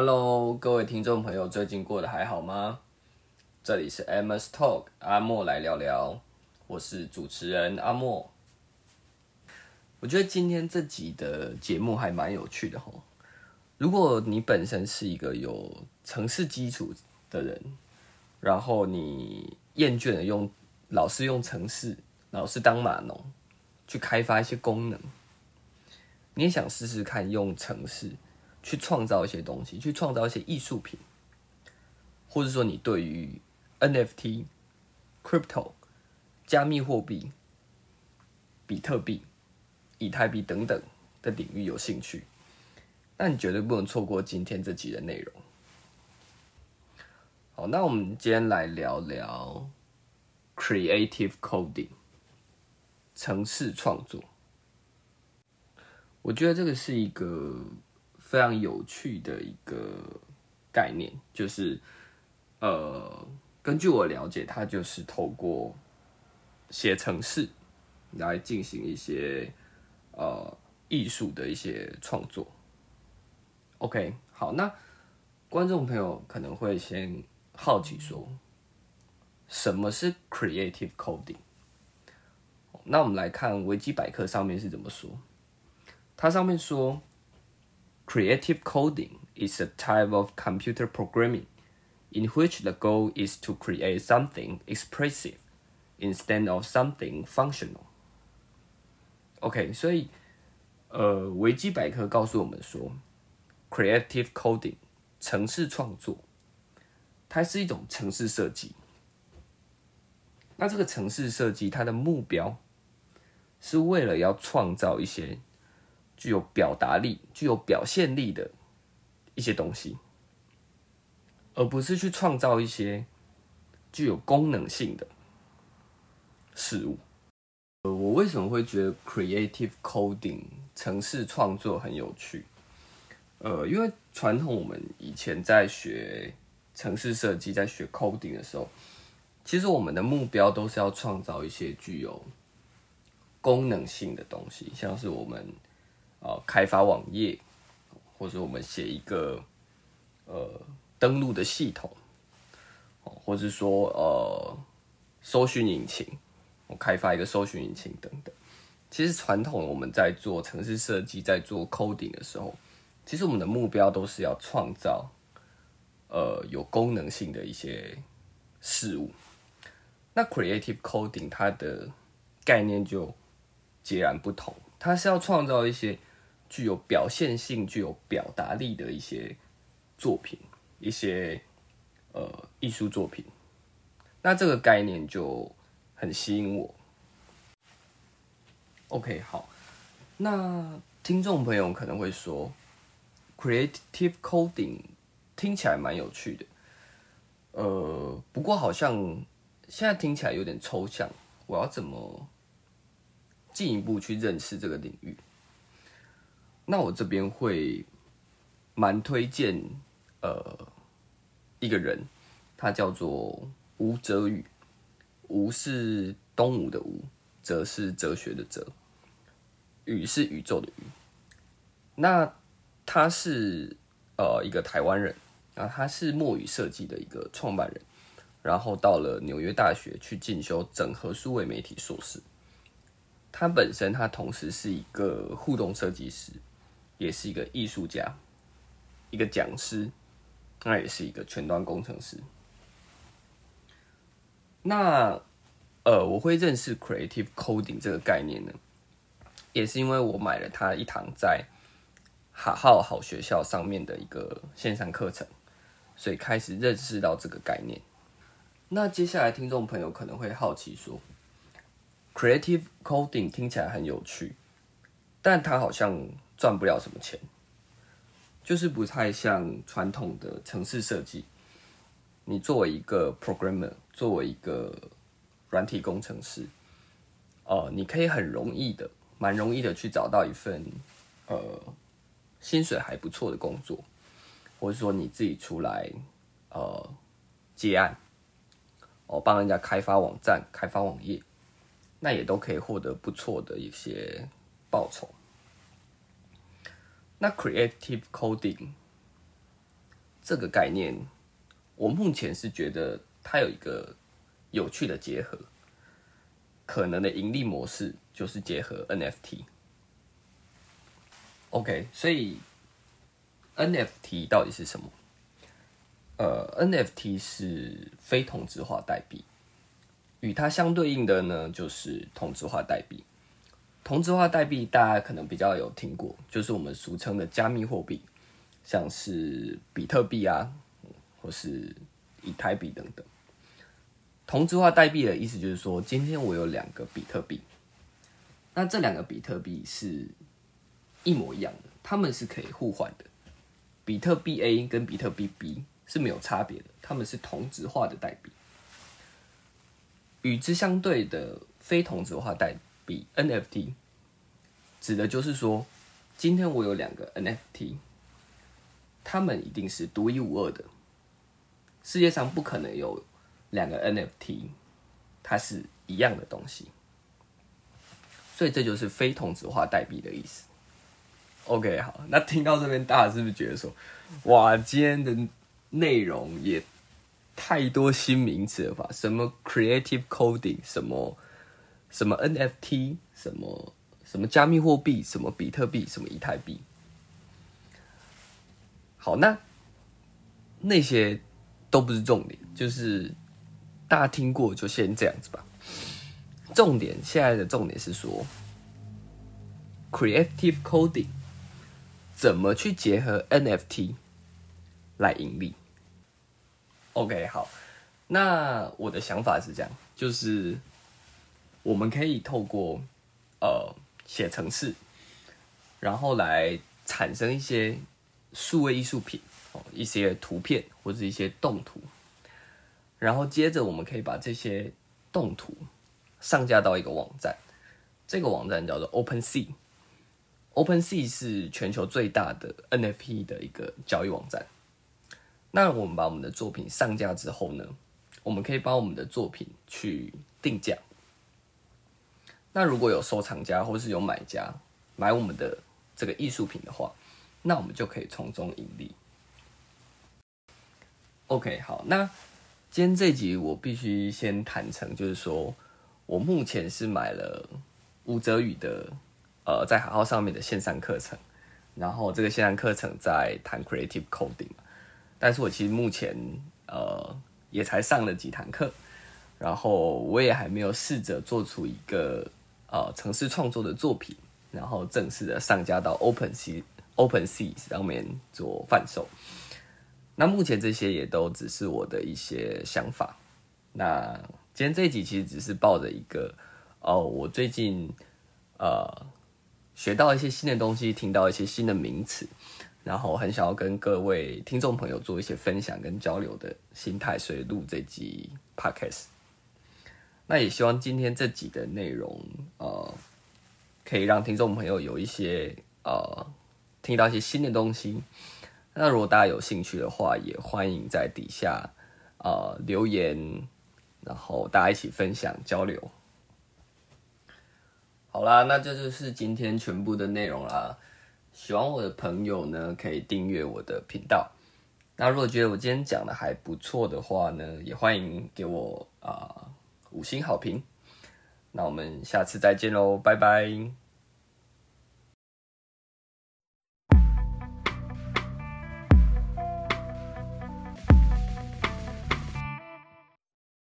Hello，各位听众朋友，最近过得还好吗？这里是 Amos Talk，阿莫来聊聊，我是主持人阿莫。我觉得今天这集的节目还蛮有趣的吼。如果你本身是一个有城市基础的人，然后你厌倦了用老是用城市，老是当码农去开发一些功能，你也想试试看用城市。去创造一些东西，去创造一些艺术品，或者说你对于 NFT、Crypto、加密货币、比特币、以太币等等的领域有兴趣，那你绝对不能错过今天这集的内容。好，那我们今天来聊聊 Creative Coding，城市创作。我觉得这个是一个。非常有趣的一个概念，就是呃，根据我了解，它就是透过写程式来进行一些呃艺术的一些创作。OK，好，那观众朋友可能会先好奇说，什么是 Creative Coding？那我们来看维基百科上面是怎么说，它上面说。Creative coding is a type of computer programming in which the goal is to create something expressive instead of something functional. OK，所以呃，维基百科告诉我们说，creative coding 城市创作，它是一种城市设计。那这个城市设计，它的目标是为了要创造一些 具有表达力、具有表现力的一些东西，而不是去创造一些具有功能性的事物。呃，我为什么会觉得 creative coding 城市创作很有趣？呃，因为传统我们以前在学城市设计、在学 coding 的时候，其实我们的目标都是要创造一些具有功能性的东西，像是我们。开发网页，或者我们写一个呃登录的系统，或者说呃搜寻引擎，我开发一个搜寻引擎等等。其实传统我们在做城市设计，在做 coding 的时候，其实我们的目标都是要创造呃有功能性的一些事物。那 creative coding 它的概念就截然不同，它是要创造一些。具有表现性、具有表达力的一些作品，一些呃艺术作品，那这个概念就很吸引我。OK，好，那听众朋友可能会说，creative coding 听起来蛮有趣的，呃，不过好像现在听起来有点抽象，我要怎么进一步去认识这个领域？那我这边会蛮推荐呃一个人，他叫做吴哲宇，吴是东吴的吴，哲是哲学的哲，宇是宇宙的宇。那他是呃一个台湾人啊，他是墨雨设计的一个创办人，然后到了纽约大学去进修整合数位媒体硕士。他本身他同时是一个互动设计师。也是一个艺术家，一个讲师，那也是一个全端工程师。那呃，我会认识 creative coding 这个概念呢，也是因为我买了他一堂在好好好学校上面的一个线上课程，所以开始认识到这个概念。那接下来听众朋友可能会好奇说，creative coding 听起来很有趣，但它好像。赚不了什么钱，就是不太像传统的城市设计。你作为一个 programmer，作为一个软体工程师，呃，你可以很容易的、蛮容易的去找到一份呃薪水还不错的工作，或者说你自己出来呃接案，哦，帮人家开发网站、开发网页，那也都可以获得不错的一些报酬。那 creative coding 这个概念，我目前是觉得它有一个有趣的结合，可能的盈利模式就是结合 NFT。OK，所以 NFT 到底是什么？呃，NFT 是非同质化代币，与它相对应的呢，就是同质化代币。同质化代币大家可能比较有听过，就是我们俗称的加密货币，像是比特币啊，或是以太币等等。同质化代币的意思就是说，今天我有两个比特币，那这两个比特币是一模一样的，它们是可以互换的。比特币 A 跟比特币 B 是没有差别的，它们是同质化的代币。与之相对的非同质化代币币 NFT，指的就是说，今天我有两个 NFT，它们一定是独一无二的，世界上不可能有两个 NFT，它是一样的东西。所以这就是非同质化代币的意思。OK，好，那听到这边，大家是不是觉得说，哇，今天的内容也太多新名词了吧？什么 creative coding，什么什么 NFT，什么什么加密货币，什么比特币，什么以太币。好，那那些都不是重点，就是大家听过就先这样子吧。重点现在的重点是说，creative coding。怎么去结合 NFT 来盈利？OK，好，那我的想法是这样，就是我们可以透过呃写程式，然后来产生一些数位艺术品哦，一些图片或者一些动图，然后接着我们可以把这些动图上架到一个网站，这个网站叫做 OpenSea。OpenSea 是全球最大的 NFT 的一个交易网站。那我们把我们的作品上架之后呢，我们可以把我们的作品去定价。那如果有收藏家或是有买家买我们的这个艺术品的话，那我们就可以从中盈利。OK，好，那今天这集我必须先坦诚，就是说我目前是买了吴泽宇的。呃，在好好上面的线上课程，然后这个线上课程在谈 creative coding，但是我其实目前呃也才上了几堂课，然后我也还没有试着做出一个呃城市创作的作品，然后正式的上架到 Open Sea Open Sea 上面做贩售。那目前这些也都只是我的一些想法。那今天这一集其实只是抱着一个哦，我最近呃。学到一些新的东西，听到一些新的名词，然后很想要跟各位听众朋友做一些分享跟交流的心态，所以录这集 podcast。那也希望今天这集的内容，呃，可以让听众朋友有一些呃听到一些新的东西。那如果大家有兴趣的话，也欢迎在底下呃留言，然后大家一起分享交流。好啦，那这就是今天全部的内容啦。喜欢我的朋友呢，可以订阅我的频道。那如果觉得我今天讲的还不错的话呢，也欢迎给我啊五星好评。那我们下次再见喽，拜拜。